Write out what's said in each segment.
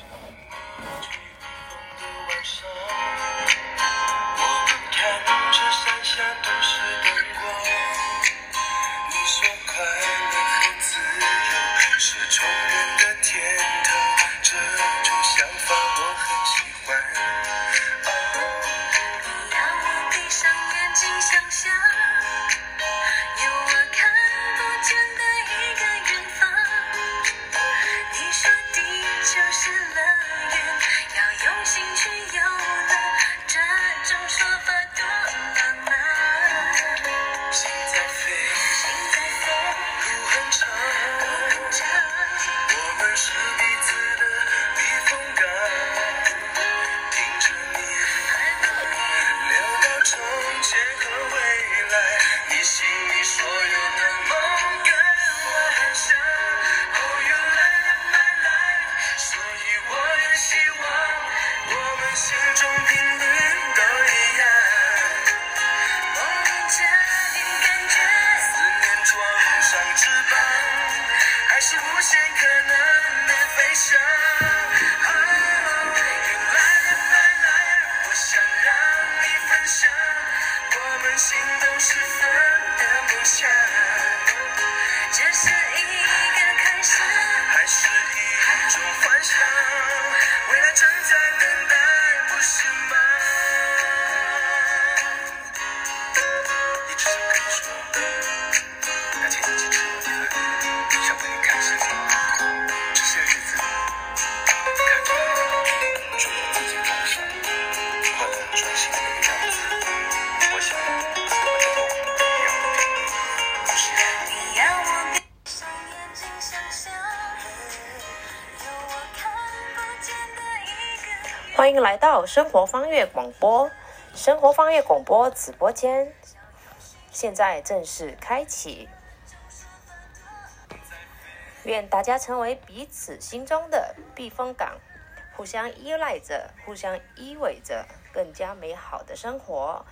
欢迎生活方月广播，生活方月广播直播间，现在正式开启。愿大家成为彼此心中的避风港，互相依赖着，互相依偎着，更加美好的生活。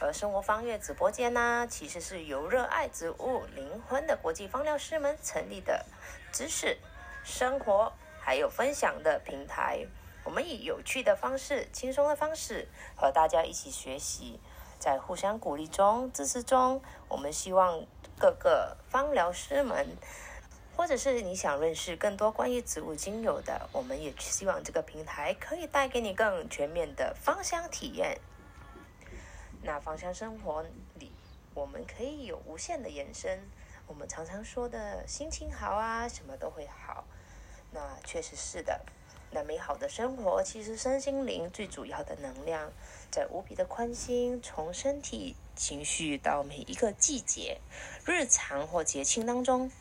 而生活方月直播间呢，其实是由热爱植物灵魂的国际芳疗师们成立的知识、生活还有分享的平台。我们以有趣的方式、轻松的方式和大家一起学习，在互相鼓励中、支持中，我们希望各个芳疗师们，或者是你想认识更多关于植物精油的，我们也希望这个平台可以带给你更全面的芳香体验。那芳香生活里，我们可以有无限的延伸。我们常常说的心情好啊，什么都会好。那确实是的。那美好的生活，其实身心灵最主要的能量，在无比的宽心，从身体、情绪到每一个季节、日常或节庆当中，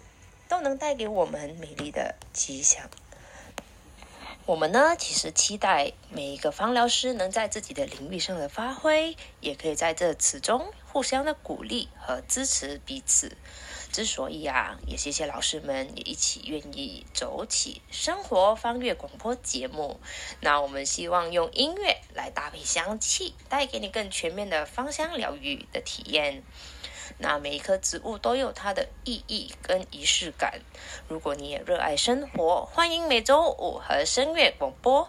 都能带给我们美丽的吉祥。我们呢，其实期待每一个芳疗师能在自己的领域上的发挥，也可以在这此中互相的鼓励和支持彼此。之所以啊，也谢谢老师们也一起愿意走起生活方乐广播节目。那我们希望用音乐来搭配香气，带给你更全面的芳香疗愈的体验。那每一棵植物都有它的意义跟仪式感。如果你也热爱生活，欢迎每周五和声乐广播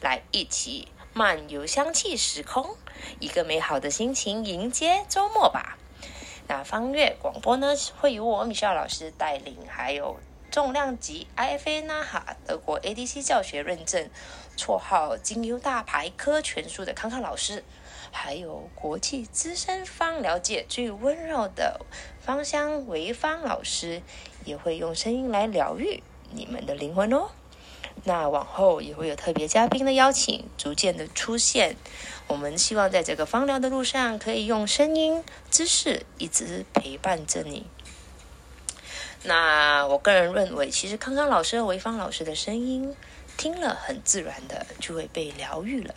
来一起漫游香气时空，一个美好的心情迎接周末吧。那方月广播呢，会由我米少老师带领，还有重量级 IFA 纳哈德国 ADC 教学认证，绰号精优大牌科全书的康康老师，还有国际资深芳疗界最温柔的芳香维芳老师，也会用声音来疗愈你们的灵魂哦。那往后也会有特别嘉宾的邀请，逐渐的出现。我们希望在这个芳疗的路上，可以用声音、知识一直陪伴着你。那我个人认为，其实康康老师和维芳老师的声音，听了很自然的就会被疗愈了。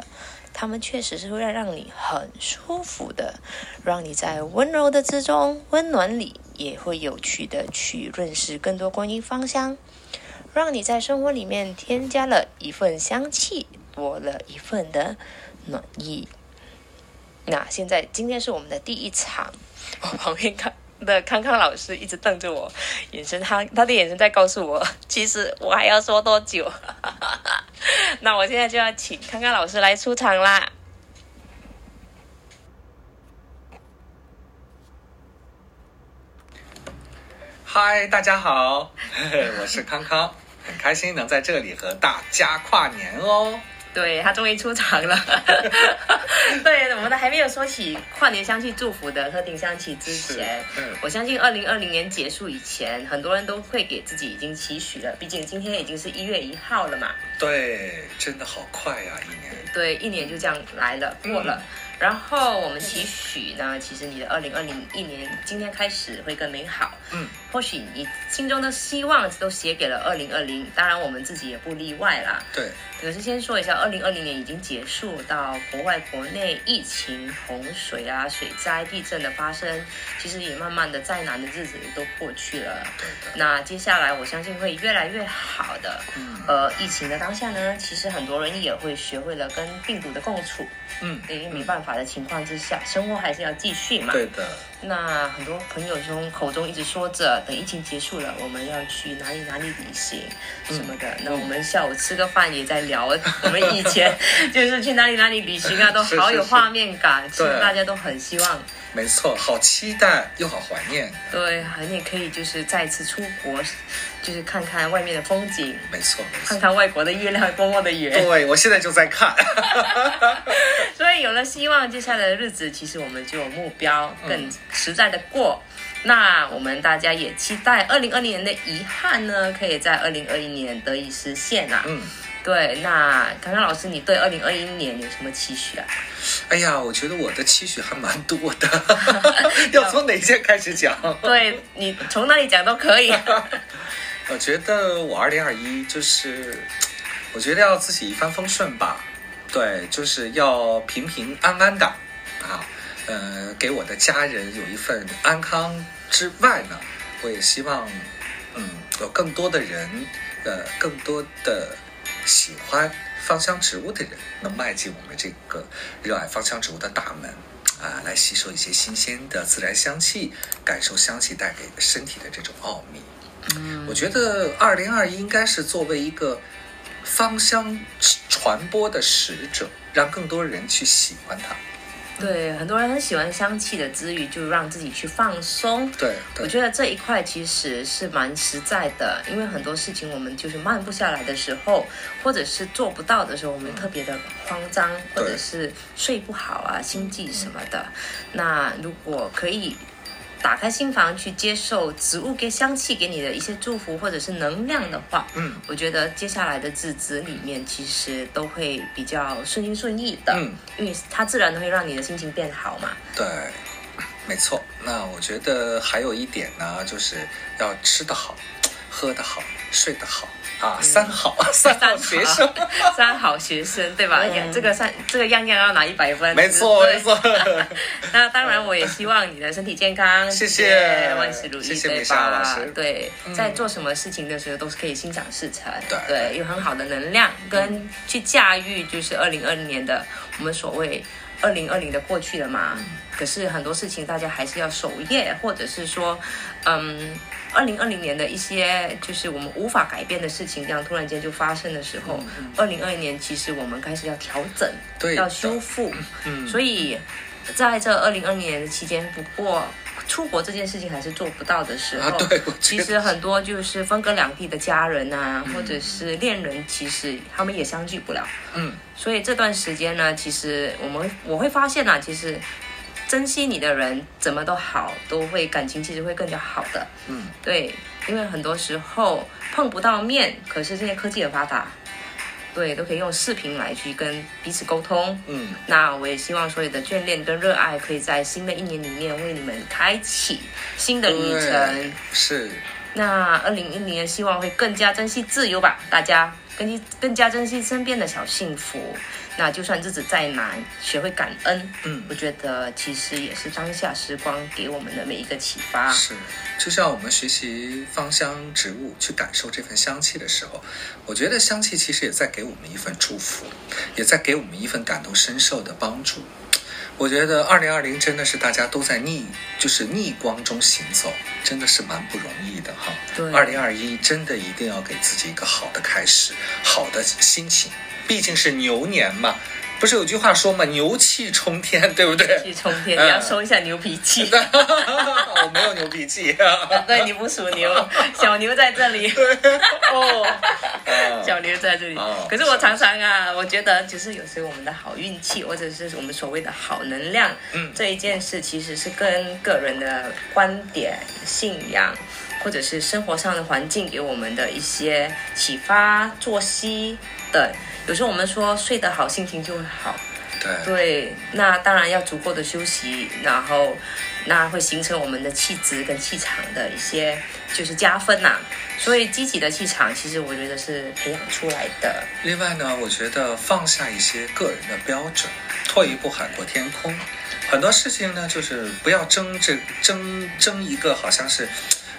他们确实是会让你很舒服的，让你在温柔的之中、温暖里，也会有趣的去认识更多关于芳香，让你在生活里面添加了一份香气，多了一份的。暖意。那现在今天是我们的第一场，我旁边看的康康老师一直瞪着我，眼神他他的眼神在告诉我，其实我还要说多久。那我现在就要请康康老师来出场啦。嗨，大家好，我是康康，很开心能在这里和大家跨年哦。对他终于出场了。对，我们还没有说起跨年相聚祝福的特定香气之前，嗯我相信二零二零年结束以前，很多人都会给自己已经期许了。毕竟今天已经是一月一号了嘛。对，真的好快呀，一年。对，一年就这样来了，过了。然后我们期许呢，其实你的二零二零一年今天开始会更美好。嗯，或许你心中的希望都写给了二零二零，当然我们自己也不例外啦。对。可是先说一下，二零二零年已经结束，到国外国内疫情、洪水啊、水灾、地震的发生，其实也慢慢的再难的日子都过去了。那接下来我相信会越来越好的。嗯。呃，疫情的当下呢，其实很多人也会学会了跟病毒的共处。嗯。因为没办法的情况之下，生活还是要继续嘛。对的。那很多朋友中口中一直说着，等疫情结束了，我们要去哪里哪里旅行什么的。那我们下午吃个饭也在聊，我们以前就是去哪里哪里旅行啊，都好有画面感，其实大家都很希望。没错，好期待又好怀念。对，你也可以就是再次出国，就是看看外面的风景。没错，看看外国的月亮多么的圆。对，我现在就在看。所以有了希望，接下来的日子其实我们就有目标，更实在的过。那我们大家也期待二零二零年的遗憾呢，可以在二零二一年得以实现啊。嗯。对，那康康老师，你对二零二一年有什么期许啊？哎呀，我觉得我的期许还蛮多的，要从哪件开始讲？对你从哪里讲都可以。我觉得我二零二一就是，我觉得要自己一帆风顺吧。对，就是要平平安安的啊。呃，给我的家人有一份安康之外呢，我也希望，嗯，有更多的人，呃，更多的。喜欢芳香植物的人，能迈进我们这个热爱芳香植物的大门，啊，来吸收一些新鲜的自然香气，感受香气带给身体的这种奥秘。嗯，我觉得二零二一应该是作为一个芳香传播的使者，让更多人去喜欢它。对，很多人很喜欢香气的之余，就让自己去放松。对，我觉得这一块其实是蛮实在的，因为很多事情我们就是慢不下来的时候，或者是做不到的时候，我们特别的慌张，或者是睡不好啊、心悸什么的。那如果可以。打开心房去接受植物给香气给你的一些祝福或者是能量的话，嗯，我觉得接下来的日子里面其实都会比较顺心顺意的，嗯，因为它自然会让你的心情变好嘛。对，没错。那我觉得还有一点呢，就是要吃得好，喝得好，睡得好。啊，三好，三好学生，三好学生，对吧？呀，这个三，这个样样要拿一百分，没错，没错。那当然，我也希望你的身体健康，谢谢，万事如意，对吧？对，在做什么事情的时候，都是可以心想事成，对，对，有很好的能量跟去驾驭，就是二零二零年的我们所谓二零二零的过去了嘛。可是很多事情，大家还是要守业，或者是说，嗯。二零二零年的一些就是我们无法改变的事情，这样突然间就发生的时候，二零二一年其实我们开始要调整，对要修复。嗯，所以在这二零二零年的期间，不过出国这件事情还是做不到的时候，其实很多就是分隔两地的家人啊，或者是恋人，其实他们也相聚不了。嗯，所以这段时间呢，其实我们我会发现啊，其实。珍惜你的人怎么都好，都会感情其实会更加好的。嗯，对，因为很多时候碰不到面，可是现在科技很发达，对，都可以用视频来去跟彼此沟通。嗯，那我也希望所有的眷恋跟热爱，可以在新的一年里面为你们开启新的旅程。是。那二零一零年希望会更加珍惜自由吧，大家更更加珍惜身边的小幸福。那就算日子再难，学会感恩，嗯，我觉得其实也是当下时光给我们的每一个启发。是，就像我们学习芳香植物，去感受这份香气的时候，我觉得香气其实也在给我们一份祝福，也在给我们一份感同身受的帮助。我觉得二零二零真的是大家都在逆，就是逆光中行走，真的是蛮不容易的哈。对二零二一真的一定要给自己一个好的开始，好的心情，毕竟是牛年嘛。不是有句话说嘛，牛气冲天，对不对？气冲天，嗯你要收一下牛脾气。我 没有牛脾气啊。对，你不属牛，小牛在这里。哦，小牛在这里哦。可是我常常啊，我觉得就是有时候我们的好运气，或者是我们所谓的好能量，嗯这一件事其实是跟个人的观点、信仰，或者是生活上的环境给我们的一些启发、作息等。有时候我们说睡得好，心情就会好。对，对，那当然要足够的休息，然后那会形成我们的气质跟气场的一些就是加分呐、所以积极的气场，其实我觉得是培养出来的。另外呢，我觉得放下一些个人的标准，退一步海阔天空。很多事情呢，就是不要争这争争一个好像是，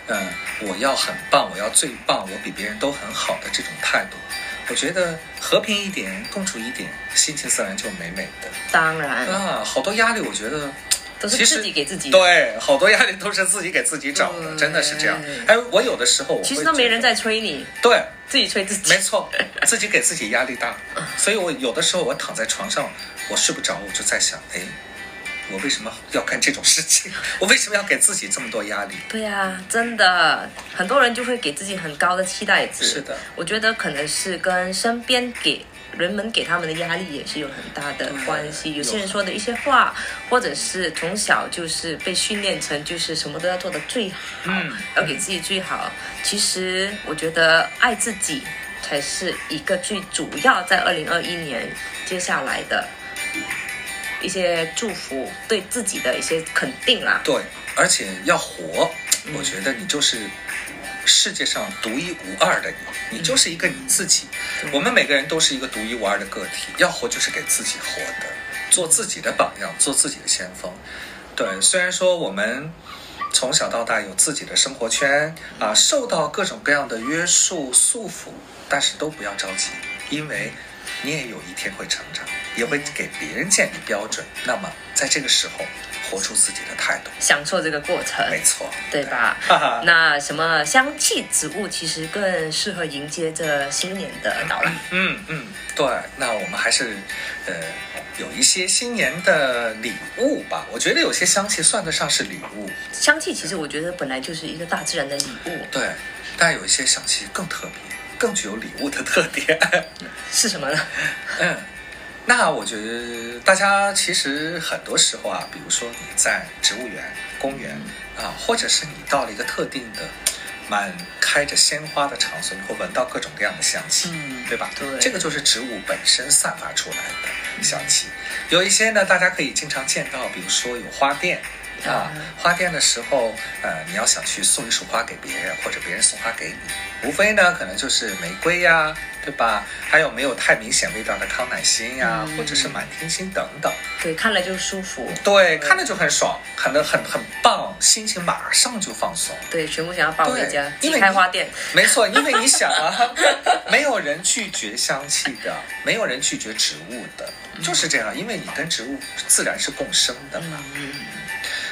嗯、我要很棒，我要最棒，我比别人都很好的这种态度。我觉得和平一点，共处一点，心情自然就美美的当然，啊。好多压力，我觉得 都是自己给自己的。对，好多压力都是自己给自己找的，真的是这样。哎，我有的时候其实都没人在催你，对，自己催自己。没错，自己给自己压力大，所以我有的时候我躺在床上，我睡不着，我就在想，哎，我为什么要干这种事情？我为什么要给自己这么多压力？对呀、真的，很多人就会给自己很高的期待值。是的，我觉得可能是跟身边给人们给他们的压力也是有很大的关系。有些人说的一些话，或者是从小就是被训练成就是什么都要做的最好，嗯要给自己最好。其实我觉得爱自己才是一个最主要在二零二一年接下来的一些祝福，对自己的一些肯定啦。对，而且要活，我觉得你就是世界上独一无二的你，你就是一个你自己。我们每个人都是一个独一无二的个体，要活就是给自己活的，做自己的榜样，做自己的先锋。对，虽然说我们从小到大有自己的生活圈啊，受到各种各样的约束束缚，但是都不要着急，因为你也有一天会成长，也会给别人建立标准。那么在这个时候，活出自己的态度，享受这个过程，没错，对吧？那什么香气植物其实更适合迎接这新年的到来。嗯嗯，对，那我们还是呃有一些新年的礼物吧。我觉得有些香气算得上是礼物，香气其实我觉得本来就是一个大自然的礼物，对，但有一些香气更特别，更具有礼物的特点。是什么呢？嗯，那我觉得大家其实很多时候啊，比如说你在植物园、公园啊，或者是你到了一个特定的。满开着鲜花的场所，你会闻到各种各样的香气，嗯对吧？对这个就是植物本身散发出来的香气。有一些呢，大家可以经常见到，比如说有花店啊嗯，花店的时候，呃，你要想去送一束花给别人，或者别人送花给你，无非呢，可能就是玫瑰呀，对吧？还有没有太明显味道的康乃馨呀，嗯或者是满天星等等。对，看了就舒服。对，看了就很爽，很的很很棒，心情马上就放松。对，全部想要抱回家，开花店。没错，因为你想啊，没有人拒绝香气的，没有人拒绝植物的，就是这样。因为你跟植物自然是共生的嘛。嗯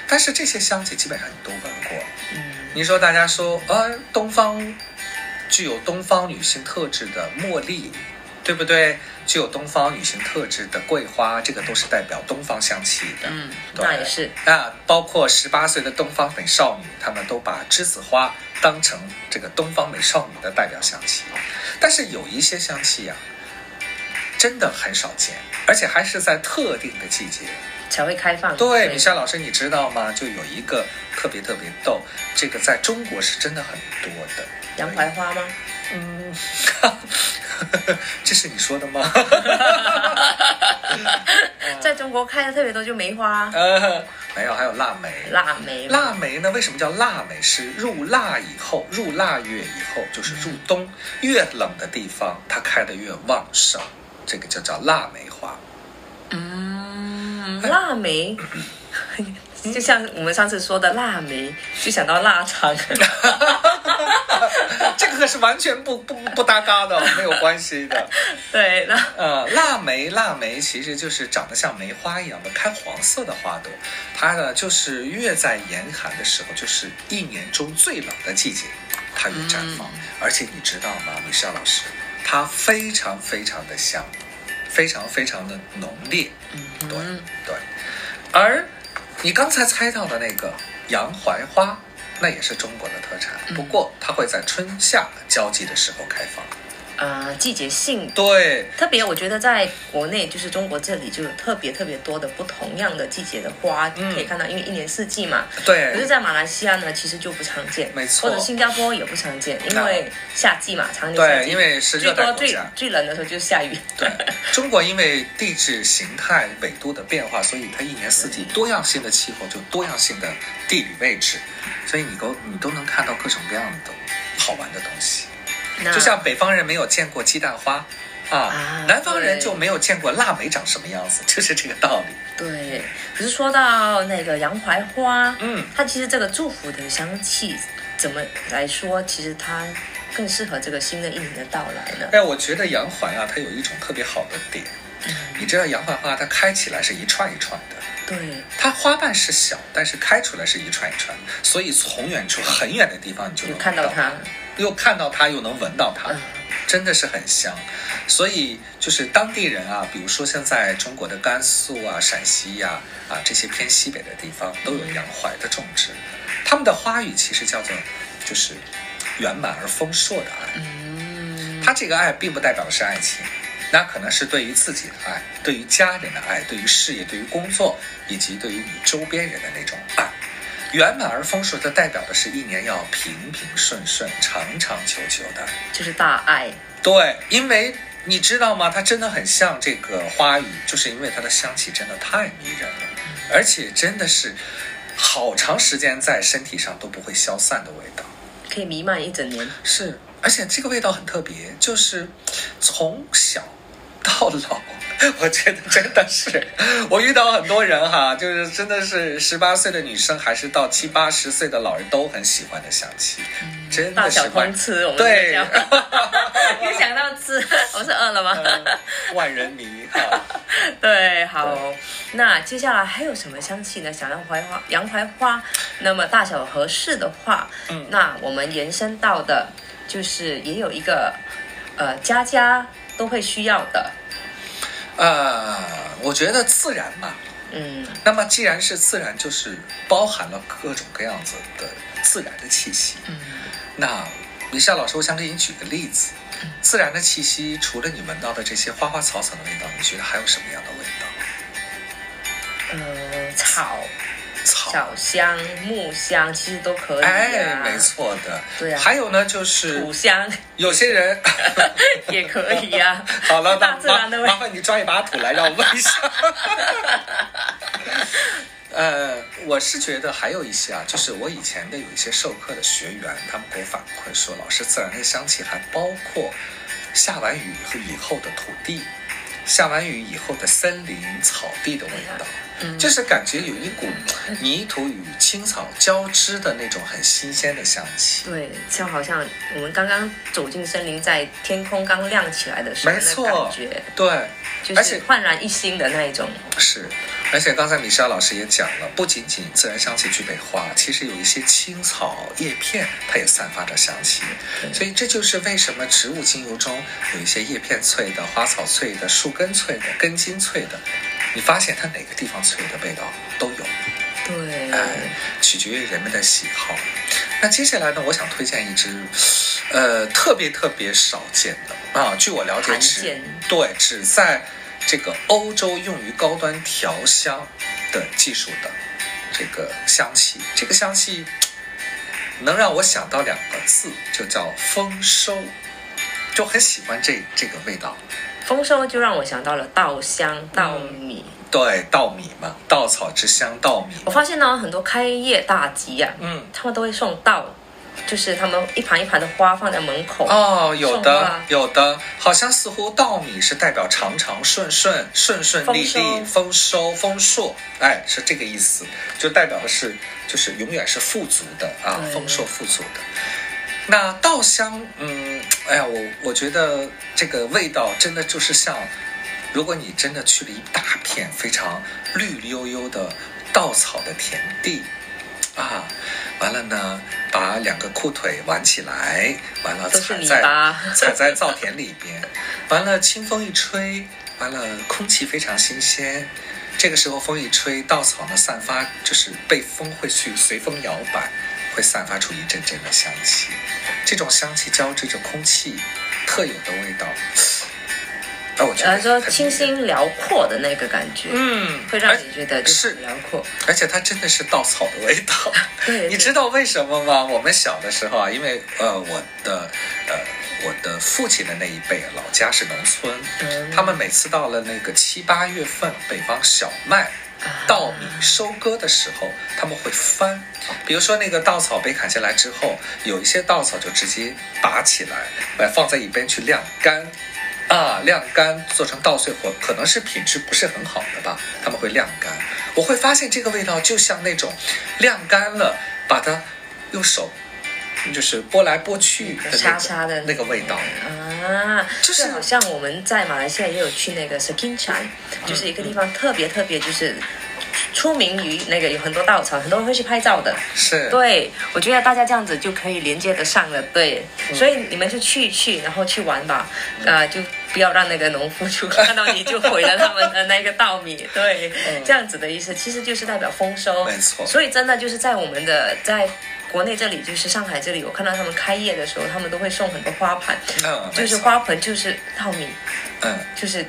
但是这些香气基本上你都闻过。嗯，你说大家说，呃，东方具有东方女性特质的茉莉，对不对？具有东方女性特质的桂花，这个都是代表东方香气的。嗯，那也是。那，包括十八岁的东方美少女，她们都把栀子花当成这个东方美少女的代表香气。但是有一些香气呀、真的很少见，而且还是在特定的季节。才会开放。对，米夏老师，你知道吗？就有一个特别特别逗，这个在中国是真的很多的。洋槐花吗？嗯，这是你说的吗？在中国开的特别多，就梅花、呃，没有，还有腊梅。腊梅。腊梅呢？为什么叫腊梅？是入腊以后，入腊月以后，就是入冬，越冷的地方它开的越旺盛，这个就叫腊梅花。嗯，腊梅，就像我们上次说的腊梅，就想到腊肠。这个个是完全不不不搭嘎的，没有关系的。对，那呃，腊梅，腊梅其实就是长得像梅花一样的开黄色的花朵，它呢就是越在严寒的时候，就是一年中最冷的季节，它越绽放。而且你知道吗，米莎老师，它非常非常的香，非常非常的浓烈。嗯，对对。而你刚才猜到的那个洋槐花，那也是中国的特产，不过它会在春夏交际的时候开放。呃，季节性对，特别，我觉得在国内就是中国这里就有特别特别多的不同样的季节的花，嗯可以看到，因为一年四季嘛。对，可是，在马来西亚呢，其实就不常见，没错或者新加坡也不常见，因为夏季嘛，常年对，因为是热最多最带国家。最冷的时候就是下雨。对，中国因为地质形态纬度的变化，所以它一年四季多样性的气候，就多样性的地理位置，所以你都你都能看到各种各样的好玩的东西。那就像北方人没有见过鸡蛋花。啊啊，南方人就没有见过腊梅长什么样子，就是这个道理。对，可是说到那个洋槐花，嗯，它其实这个祝福的香气怎么来说，其实它更适合这个新的一年的到来呢？哎，我觉得洋槐啊，它有一种特别好的点，你知道洋槐花它开起来是一串一串的，对，它花瓣是小，但是开出来是一串一串，所以从远处很远的地方你就就能看到它，又看到它，又能闻到它，嗯真的是很香。所以就是当地人啊，比如说像在中国的甘肃啊、陕西呀啊这些偏西北的地方，都有洋槐的种植。他们的花语其实叫做就是圆满而丰硕的爱。嗯，它这个爱并不代表的是爱情，那可能是对于自己的爱，对于家人的爱，对于事业、对于工作，以及对于你周边人的那种爱。圆满而丰硕，它代表的是一年要平平顺顺、长长久久的。就是大爱，对，因为你知道吗？它真的很像这个花语，就是因为它的香气真的太迷人了，而且真的是好长时间在身体上都不会消散的味道。可以弥漫一整年。是，而且这个味道很特别，就是从小到老，我觉得真的是，我遇到很多人哈，就是真的是十八岁的女生，还是到七八十岁的老人都很喜欢的香气，真大小的是万通吃，我们对又 想到吃，我是饿了吗？嗯万人迷哈。对，好，那接下来还有什么香气呢？想要槐花、洋槐花，那么大小合适的话，嗯那我们延伸到的就是也有一个，呃，家家都会需要的，呃，我觉得自然嘛，嗯，那么既然是自然，就是包含了各种各样子的自然的气息。嗯。那米夏老师，我想给你举个例子，自然的气息，除了你闻到的这些花花草草的味道，你觉得还有什么样的味道？呃，草、草，小香、木香其实都可以、啊，哎，没，错的。对啊。还有呢，就是土香。有些人，也可以呀、好了，那大自然的味。麻麻烦你抓一把土来让我闻一下。呃，我是觉得还有一些啊，就是我以前的有一些授课的学员，他们给我反馈说，老师自然的香气还包括下完雨以后的土地，下完雨以后的森林、草地的味道，嗯就是感觉有一股泥土与青草交织的那种很新鲜的香气。对，就好像我们刚刚走进森林，在天空刚亮起来的时候没错感觉，对，就是而且焕然一新的那一种。是，而且刚才米莎老师也讲了，不仅仅自然香气具备花，其实有一些青草叶片，它也散发着香气。所以这就是为什么植物精油中有一些叶片萃的、花草萃的、树根萃的、根茎萃的，你发现它哪个地方萃的味道都有，对，哎，取决于人们的喜好。那接下来呢，我想推荐一支，呃，特别特别少见的。啊，据我了解只对只在这个欧洲用于高端调香的技术的这个香气，这个香气能让我想到两个字，就叫丰收，就很喜欢这这个味道。丰收就让我想到了稻香、稻米。对，稻米嘛，稻草之乡，稻米。我发现呢，很多开业大吉啊，嗯，他们都会送稻，就是他们一盘一盘的花放在门口。哦，有的，有的，好像似乎稻米是代表长长顺顺、顺顺利利、丰丰收、丰硕，哎，是这个意思，就代表的是就是永远是富足的啊，丰收富足的。那稻香，嗯，哎呀，我我觉得这个味道真的就是像，如果你真的去了一大片非常绿油油的稻草的田地，啊，完了呢，把两个裤腿挽起来，完了 踩在踩在稻田里边，完了清风一吹，完了空气非常新鲜。这个时候风一吹，稻草呢散发就是被风会去随风摇摆，会散发出一阵阵的香气。这种香气交织着空气特有的味道，啊，我觉得清新辽阔的那个感觉，嗯，会让你觉得是辽阔。而且它真的是稻草的味道。对，你知道为什么吗？我们小的时候啊，因为呃，我的呃，我的父亲的那一辈老家是农村，嗯他们每次到了那个七八月份，北方小麦。稻米收割的时候，他们会翻，比如说那个稻草被砍下来之后，有一些稻草就直接拔起来，来放在一边去晾干，啊，晾干做成稻穗或可能是品质不是很好的吧，他们会晾干。我会发现这个味道就像那种晾干了，把它用手就是拨来拨去沙沙的那个味道。啊，就是好像我们在马来西亚也有去那个 s k i n c h a n 就是一个地方特别特别就是。出名于那个有很多稻草，很多人会去拍照的。是，对，我觉得大家这样子就可以连接得上了。对，嗯所以你们就去一去，然后去玩吧。啊、就不要让那个农夫就看到你就毁了他们的那个稻米。对，这样子的意思其实就是代表丰收。嗯没错所以真的就是在我们的在。国内这里就是上海这里，我看到他们开业的时候，他们都会送很多花盘，嗯，就是，花盆就是稻米，嗯。就是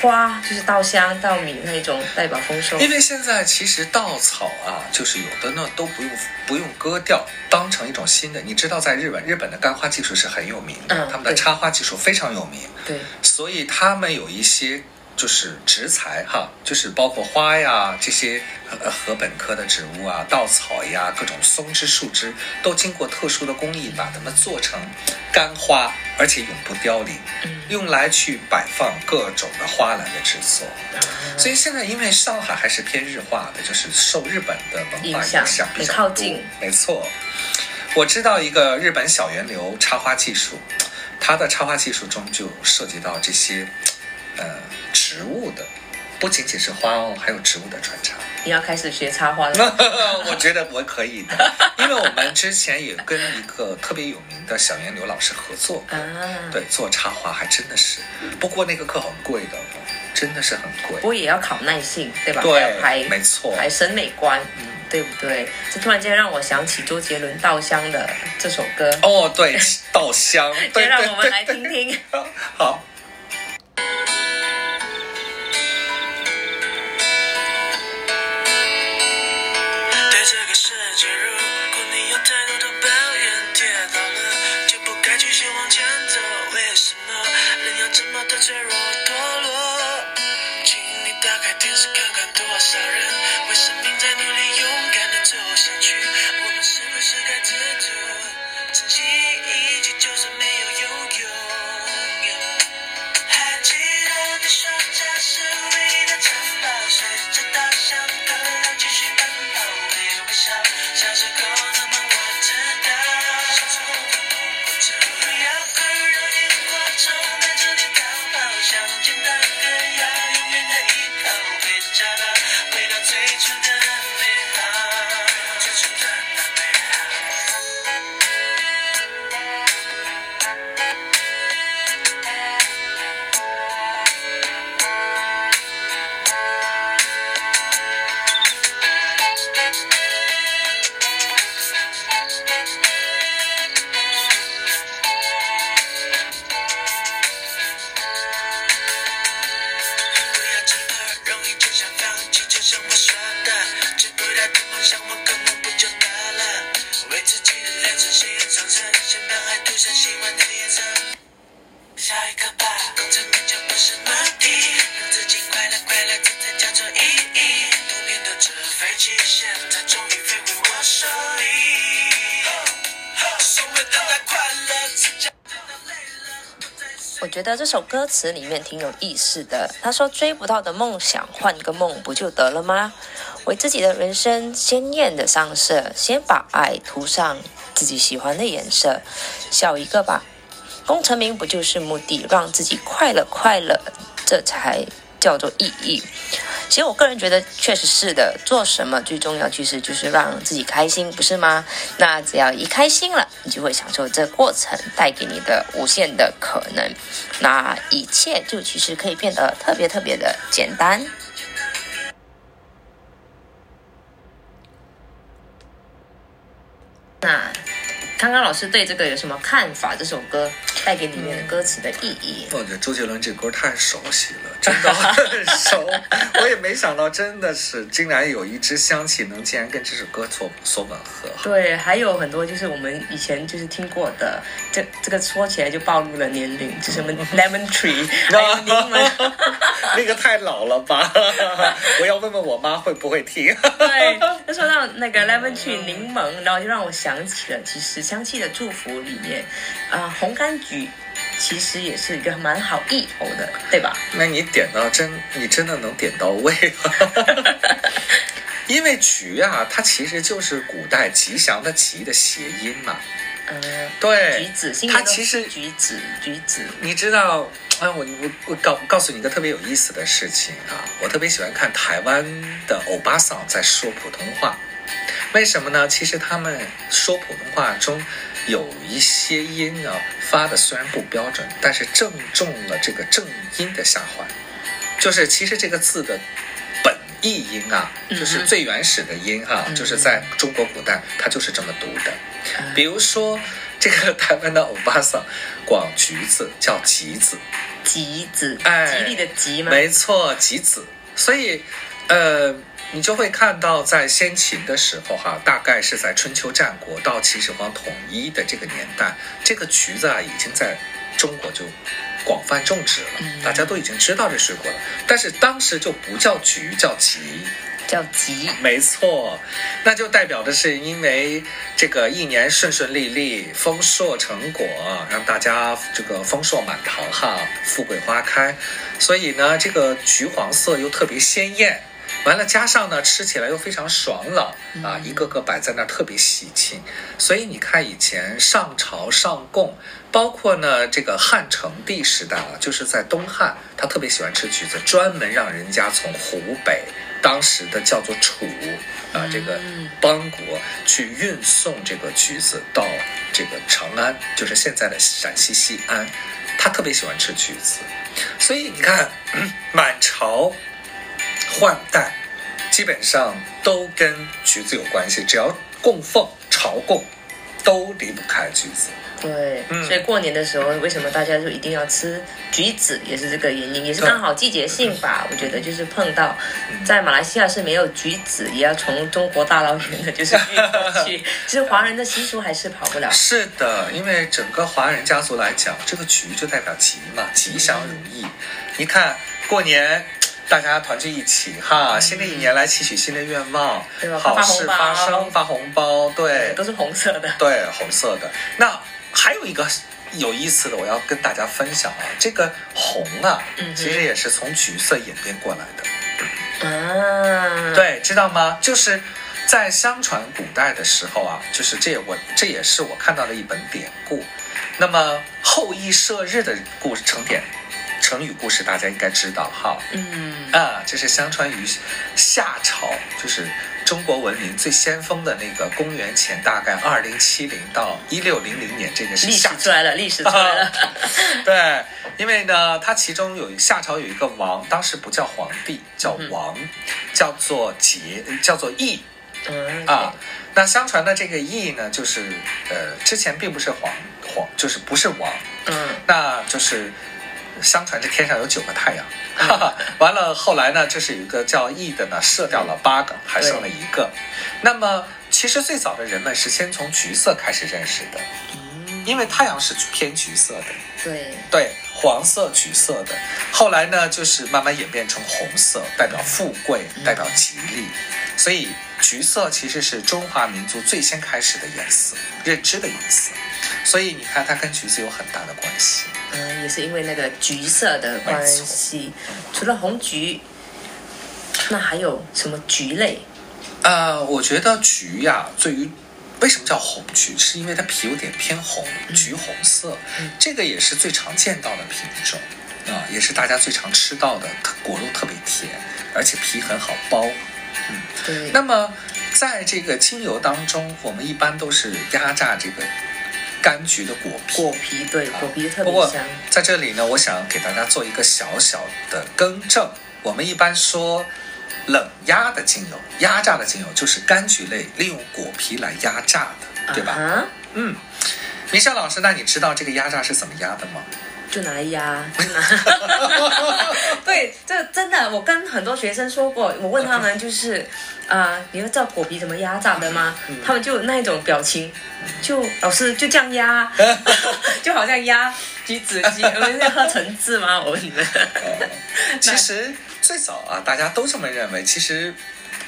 花就是稻香、稻米那种代表丰收。因为现在其实稻草啊，就是有的呢都不用不用割掉，当成一种新的。你知道，在日本，日本的干花技术是很有名的，嗯他们的插花技术非常有名，对，所以他们有一些就是植材哈，就是包括花呀这些呃禾本科的植物啊，稻草呀，各种松枝、树枝，都经过特殊的工艺把它们做成干花，而且永不凋零，嗯用来去摆放各种的花篮的制作。所以现在因为上海还是偏日化的，就是受日本的文化影响比较很靠多近没错，我知道一个日本小源流插花技术，它的插花技术中就涉及到这些呃植物的，不仅仅是花哦，还有植物的穿插。你要开始学插花了。我觉得我可以的，因为我们之前也跟一个特别有名的小源流老师合作过。啊，对，做插花还真的是，不过那个课很贵的，真的是很贵不。过也要考耐性，对吧？对还没错还审美观，嗯，对不对？这突然间让我想起周杰伦《稻香》的这首歌，哦，对，稻香，对先让我们来听听。好。看，我手里。所谓的那快乐，只叫累了，不再是我觉得这首歌词里面挺有意思的。他说：“追不到的梦想，换个梦不就得了吗？为自己的人生鲜艳的上色，先把爱涂上自己喜欢的颜色，笑一个吧。功成名不就是目的，让自己快乐快乐，这才叫做意义。其实我个人觉得，确实是的。做什么最重要，其实就是让自己开心，不是吗？那只要一开心了，你就会享受这过程带给你的无限的可能。那一切就其实可以变得特别特别的简单。那康康老师对这个有什么看法？这首歌带给里面的歌词的意义？我觉得周杰伦这歌太熟悉了，真的很 熟。我也没想到，真的是竟然有一支香气能竟然跟这首歌所所吻合。对，还有很多就是我们以前就是听过的，这这个说起来就暴露了年龄，就什么 lemon tree，还有柠檬，那个太老了吧？我要问问我妈会不会听。对，就说到那个 lemon tree 柠檬，然后就让我想起了，其实香气的祝福里面，啊、红柑橘其实也是一个蛮好意头的，对吧？那你点到真，你真的能点到位。因为橘啊，它其实就是古代吉祥的吉的谐音嘛。嗯、对，橘子，它其实橘子，橘子，你知道，啊，我我我告告诉你一个特别有意思的事情啊，我特别喜欢看台湾的欧巴桑在说普通话，为什么呢？其实他们说普通话中有一些音啊发的虽然不标准，但是正中了这个正音的下怀，就是其实这个字的本意音啊，就是最原始的音哈、嗯就是在中国古代它就是这么读的。比如说，这个台湾的欧巴桑广橘子叫橘子，吉子，哎吉利的吉吗？没错，橘子。所以，呃，你就会看到在先秦的时候哈，大概是在春秋战国到秦始皇统一的这个年代，这个橘子啊已经在中国就广泛种植了，嗯大家都已经知道这水果了。但是当时就不叫橘，叫橘。叫吉，没错，那就代表的是因为这个一年顺顺利利、丰硕成果，让大家这个丰硕满堂哈，富贵花开，所以呢，这个橘黄色又特别鲜艳。完了，加上呢，吃起来又非常爽朗啊，一个个摆在那儿特别喜庆。所以你看，以前上朝上贡，包括呢这个汉成帝时代啊，就是在东汉，他特别喜欢吃橘子，专门让人家从湖北当时的叫做楚啊这个邦国去运送这个橘子到这个长安，就是现在的陕西西安，他特别喜欢吃橘子，所以你看，满朝换代基本上都跟橘子有关系，只要供奉朝贡，都离不开橘子。对，嗯所以过年的时候，为什么大家就一定要吃橘子，也是这个原因，也是刚好季节性吧。我觉得就是碰到，在马来西亚是没有橘子，也要从中国大老远的就是运过 去。其实华人的习俗还是跑不了。是的，因为整个华人家族来讲，这个橘就代表吉嘛，吉祥如意。你看过年。大家团聚一起哈，新的一年来期许新的愿望对吧，好事发生，发红包，对，都是红色的。对，红色的。那还有一个有意思的，我要跟大家分享啊，这个红啊，嗯其实也是从橘色演变过来的。啊，，对，知道吗？就是在相传古代的时候啊，就是这也我这也是我看到的一本典故。那么后羿射日的故事成典成语故事，大家应该知道哈。嗯，啊，这是相传于夏朝，就是中国文明最先锋的那个公元前大概二零七零到一六零零年，这个是历史出来了，历史出来了。对，因为呢，它其中有夏朝有一个王，当时不叫皇帝，叫王，叫做桀，叫做羿嗯啊。那相传的这个羿呢，就是呃，之前并不是皇皇，就是不是王，嗯那就是相传这天上有九个太阳，哈哈，完了后来呢，就是有一个叫羿的呢，射掉了八个，还剩了一个。那么其实最早的人们是先从橘色开始认识的，因为太阳是偏橘色的，对，对，黄色、橘色的。后来呢，就是慢慢演变成红色，代表富贵，代表吉利。所以橘色其实是中华民族最先开始的颜色，认知的颜色。所以你看，它跟橘子有很大的关系。嗯，也是因为那个橘色的关系。除了红橘，那还有什么橘类？呃，我觉得橘呀、对于为什么叫红橘？是因为它皮有点偏红，橘红色，这个也是最常见到的品种啊，也是大家最常吃到的，它果肉特别甜，而且皮很好剥。嗯对，那么在这个精油当中，我们一般都是压榨这个柑橘的果皮。果皮对果皮特不过别香。在这里呢，我想给大家做一个小小的更正。我们一般说冷压的精油，压榨的精油就是柑橘类利用果皮来压榨的，对吧？啊嗯。明山老师，那你知道这个压榨是怎么压的吗？就拿来压，就拿。对，这真的，我跟很多学生说过，我问他们就是，啊、你们知道果皮怎么压榨的吗？嗯他们就那一种表情，就老师就这样压，就好像压橘子鸡，我们在喝橙汁吗？我问你们，其实最早啊，大家都这么认为，其实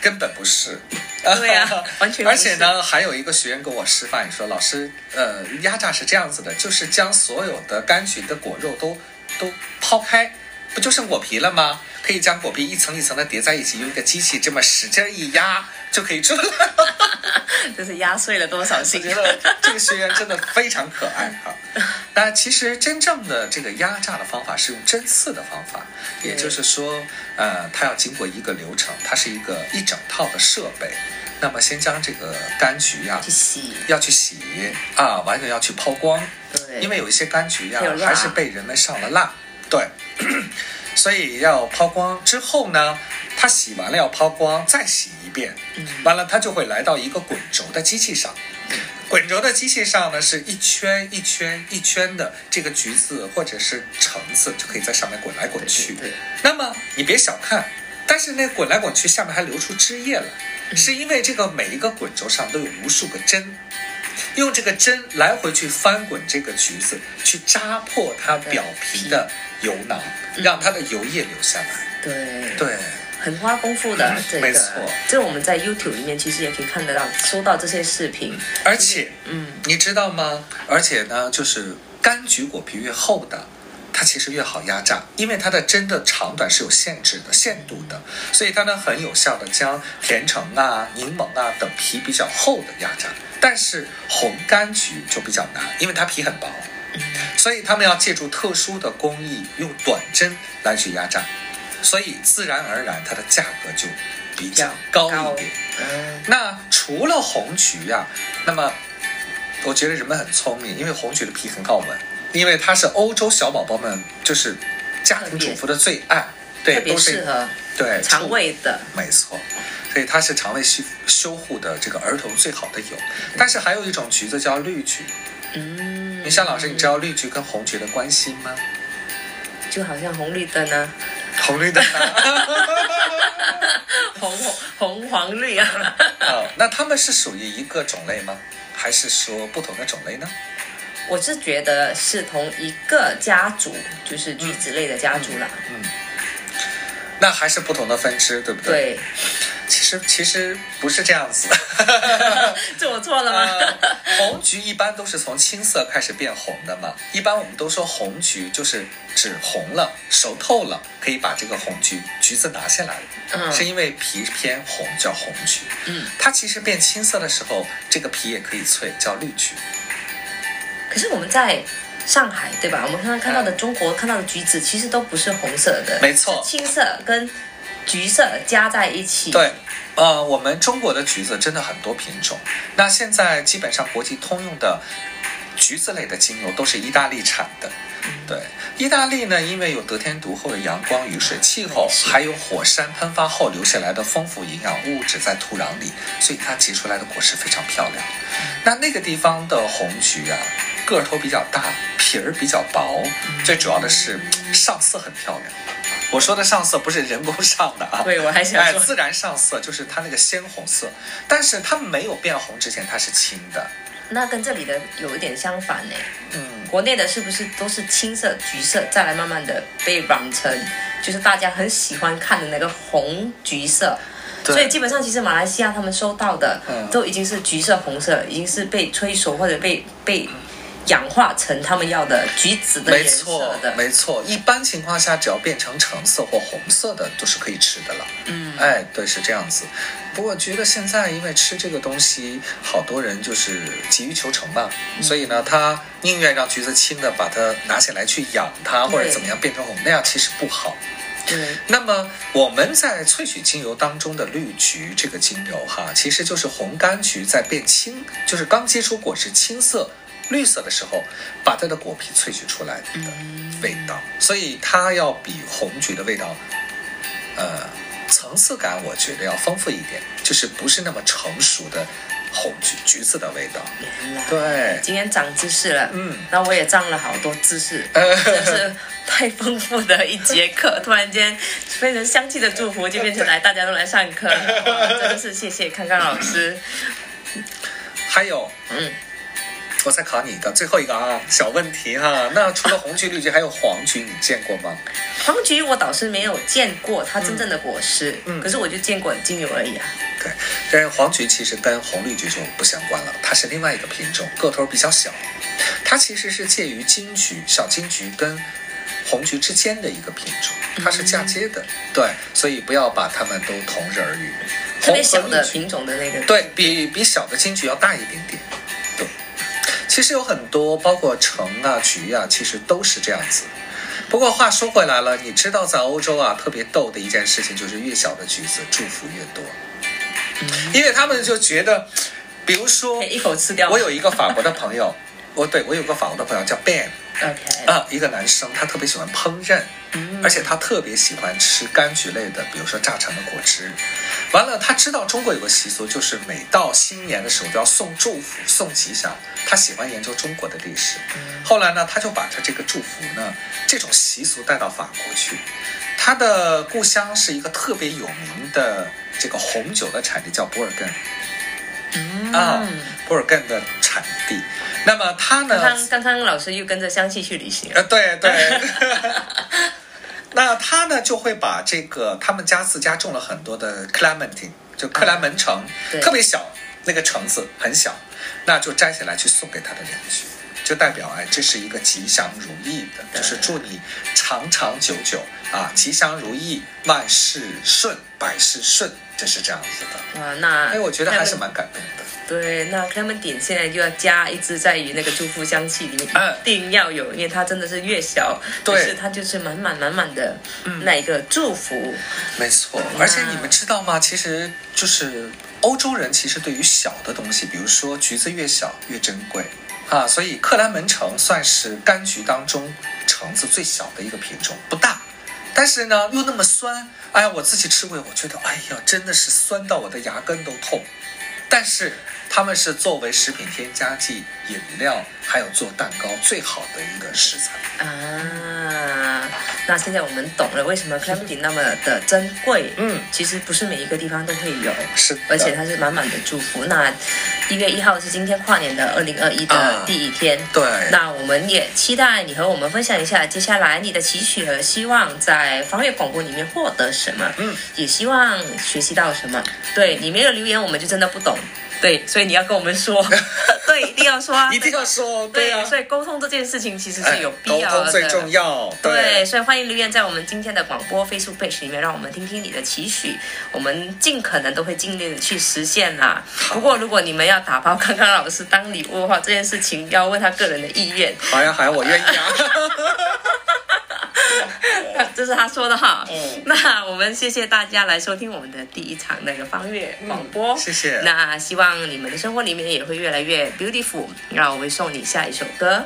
根本不是。对啊 完全而且呢，还有一个学员给我示范说，老师，呃，压榨是这样子的，就是将所有的柑橘的果肉都都抛开，不就剩果皮了吗？可以将果皮一层一层的叠在一起，用一个机器这么使劲一压，就可以出来了。这是压碎了多少心我觉得这个学员真的非常可爱哈。那其实真正的这个压榨的方法是用针刺的方法，也就是说，呃，它要经过一个流程，它是一个一整套的设备。那么先将这个柑橘呀、去洗，要去洗啊，完全要去抛光，对，因为有一些柑橘呀还是被人们上了蜡，对，所以要抛光之后呢，它洗完了要抛光，再洗一遍，嗯完了它就会来到一个滚轴的机器上。滚轴的机器上呢，是一圈一圈一圈的这个橘子或者是橙子，就可以在上面滚来滚去。对对那么你别小看，但是那滚来滚去，下面还流出汁液了，嗯是因为这个每一个滚轴上都有无数个针，用这个针来回去翻滚这个橘子，去扎破它表皮的油囊，让它的油液流下来。对对，很花功夫的嗯这个没错，这我们在 YouTube 里面其实也可以看得到，收到这些视频。而且嗯，你知道吗？而且呢，就是柑橘果皮越厚的，它其实越好压榨，因为它的针的长短是有限制的、限度的，所以它能很有效的将甜橙啊、柠檬啊等皮比较厚的压榨。但是红柑橘就比较难，因为它皮很薄，所以他们要借助特殊的工艺，用短针来去压榨，所以自然而然它的价格就比较高一点。嗯，那除了红橘呀、那么我觉得人们很聪明，因为红橘的皮很好闻，因为它是欧洲小宝宝们就是家庭主妇的最爱，对，特别都是适合对肠，胃的。没错。所以它是肠胃修修护的这个儿童最好的油，但是还有一种橘子叫绿橘。嗯，云香老师，你知道绿橘跟红橘的关系吗？就好像红绿灯啊，红绿灯啊。红红红黄绿啊。哦，那它们是属于一个种类吗？还是说不同的种类呢？我是觉得是同一个家族，就是橘子类的家族啦。嗯，那还是不同的分支，对不对？对，其实其实不是这样子。这我错了吗？呃，红橘一般都是从青色开始变红的嘛。一般我们都说红橘就是指红了、熟透了，可以把这个红橘橘子拿下来，嗯是因为皮偏红叫红橘。嗯，它其实变青色的时候，这个皮也可以脆，叫绿橘。可是我们在上海，对吧？我们刚刚看到的中国看到的橘子，其实都不是红色的，没错青色跟橘色加在一起。对，呃，我们中国的橘子真的很多品种。那现在基本上国际通用的橘子类的精油都是意大利产的。对，意大利呢，因为有得天独厚的阳光、雨水、气候，还有火山喷发后留下来的丰富营养物质在土壤里，所以它结出来的果实非常漂亮。那那个地方的红橘啊，个头比较大，皮儿比较薄，最主要的是上色很漂亮。我说的上色不是人工上的啊，对我还想哎，说自然上色就是它那个鲜红色，但是它没有变红之前它是青的。那跟这里的有一点相反呢。嗯，国内的是不是都是青色、橘色，再来慢慢的被染成，就是大家很喜欢看的那个红橘色。对所以基本上，其实马来西亚他们收到的嗯都已经是橘色、红色，已经是被催熟或者被被氧化成他们要的橘子的没颜色错的，。没错。一般情况下，只要变成橙色或红色的，都是可以吃的了。嗯，哎，对，是这样子。不过觉得现在因为吃这个东西，好多人就是急于求成嘛，嗯所以呢，他宁愿让橘子青的把它拿起来去养它，或者怎么样变成红，那样其实不好。对，那么我们在萃取精油当中的绿橘这个精油哈，其实就是红柑橘在变青，就是刚结出果实青色、绿色的时候，把它的果皮萃取出来的味道，所以它要比红橘的味道，呃，层次感我觉得要丰富一点，就是不是那么成熟的红橘橘子的味道。原来。对，今天长知识了，嗯，那我也长了好多知识，呃真是太丰富的一节课，突然间变成香气的祝福，就变成来大家都来上课。真的是谢谢康康老师，还有嗯，我再考你一个最后一个啊小问题哈，那除了红菊、绿菊，还有黄菊，你见过吗？黄菊我倒是没有见过它真正的果实，嗯。可是我就见过精油而已啊，对，但是黄菊其实跟红绿菊就不相关了，它是另外一个品种，个头比较小，它其实是介于金菊、小金菊跟红菊之间的一个品种，它是嫁接的，对，所以不要把它们都同日而语。特别小的品种的那个，对比比小的金菊要大一点点。对，其实有很多，包括橙啊、橘啊，其实都是这样子。不过话说回来了，你知道在欧洲啊，特别逗的一件事情就是越小的橘子祝福越多，因为他们就觉得，比如说一口吃掉。我有一个法国的朋友，我对我有个法国的朋友叫 Ben OK，啊，一个男生，他特别喜欢烹饪，嗯而且他特别喜欢吃柑橘类的，比如说榨成的果汁。完了，他知道中国有个习俗，就是每到新年的时候都要送祝福、送吉祥。他喜欢研究中国的历史，后来呢，他就把他这个祝福呢这种习俗带到法国去。他的故乡是一个特别有名的这个红酒的产地，叫博尔根嗯啊，博尔根的产地。那么他呢？刚刚老师又跟着香气去旅行了呃，，对对。那他呢就会把这个他们家自家种了很多的 clementine，就克莱门橙，对特别小，那个橙子很小，那就摘下来去送给他的邻居，就代表哎这是一个吉祥如意的，就是祝你长长久久啊，吉祥如意，万事顺，百事顺，就是这样子的。哇，那哎，我觉得还是蛮感动的。对，那 Clementine 现在就要加一支在于那个祝福香气里面，嗯一定要有，因为它真的是越小，对是它就是满满满满的那一个祝福。没错，而且你们知道吗？其实就是欧洲人其实对于小的东西，比如说橘子越小越珍贵啊，所以克莱门橙算是柑橘当中橙子最小的一个品种，不大，但是呢又那么酸。哎呀，我自己吃过，我觉得哎呀真的是酸到我的牙根都痛。但是它们是作为食品添加剂、饮料还有做蛋糕最好的一个食材。啊，那现在我们懂了为什么 Clementine 那么的珍贵。嗯，其实不是每一个地方都会有，是，而且它是满满的祝福。那一月一号是今天跨年的二零二一的啊第一天。对，那我们也期待你和我们分享一下接下来你的期许和希望在方月广播里面获得什么，嗯，也希望学习到什么。对你没有留言，我们就真的不懂。对，所以你要跟我们说，对，一定要说啊，一定要说，对啊，所以沟通这件事情其实哎是有必沟要的。通最重要，对，所以欢迎留言在我们今天的广播 Facebook page 里面，让我们听听你的期许，我们尽可能都会尽力的去实现啦。不过如果你们要打包康康老师当礼物的话，这件事情要问他个人的意愿，好呀好呀，我愿意啊。这是他说的哈。嗯那我们谢谢大家来收听我们的第一场那个方月广播，谢谢那希望你们的生活里面也会越来越 beautiful。那我会送你下一首歌，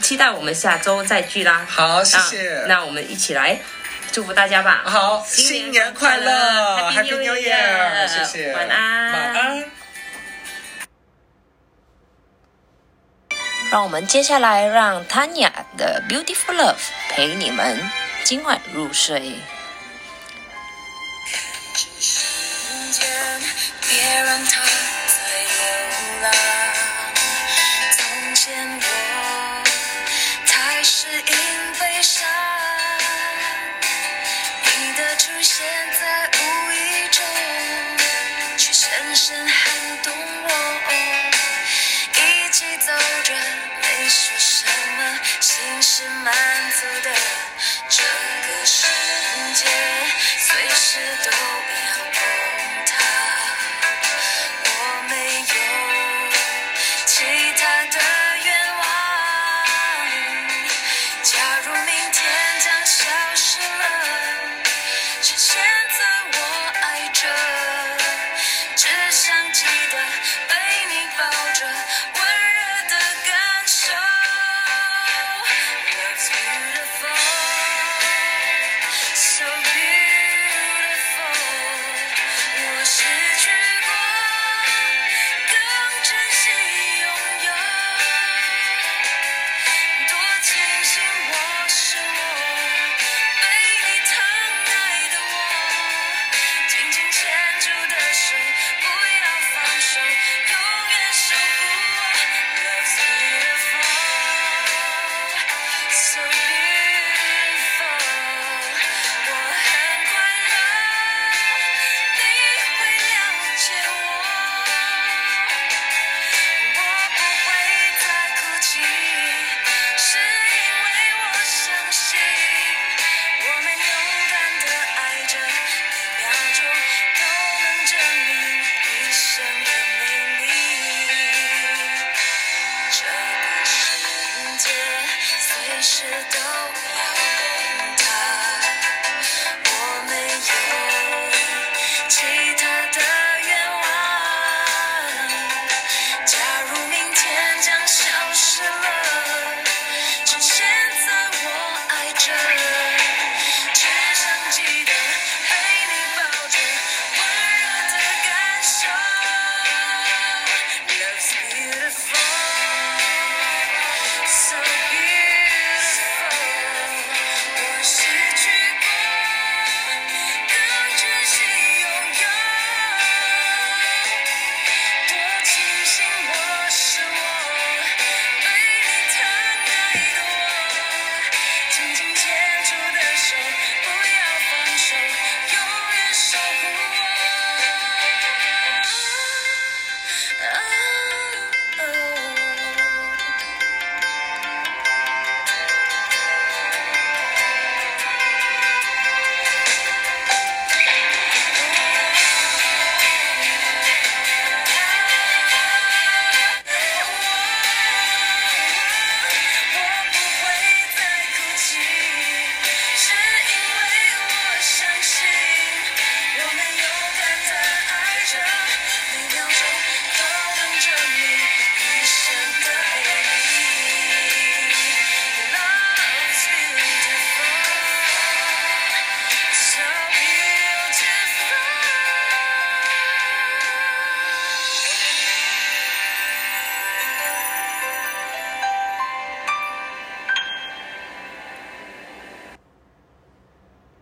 期待我们下周再聚啦。好，谢谢。那那我们一起来祝福大家吧。好，新年快乐，Happy New Year，谢谢，晚安，晚安。让我们接下来让 Tanya 的 Beautiful Love 陪你们今晚入睡。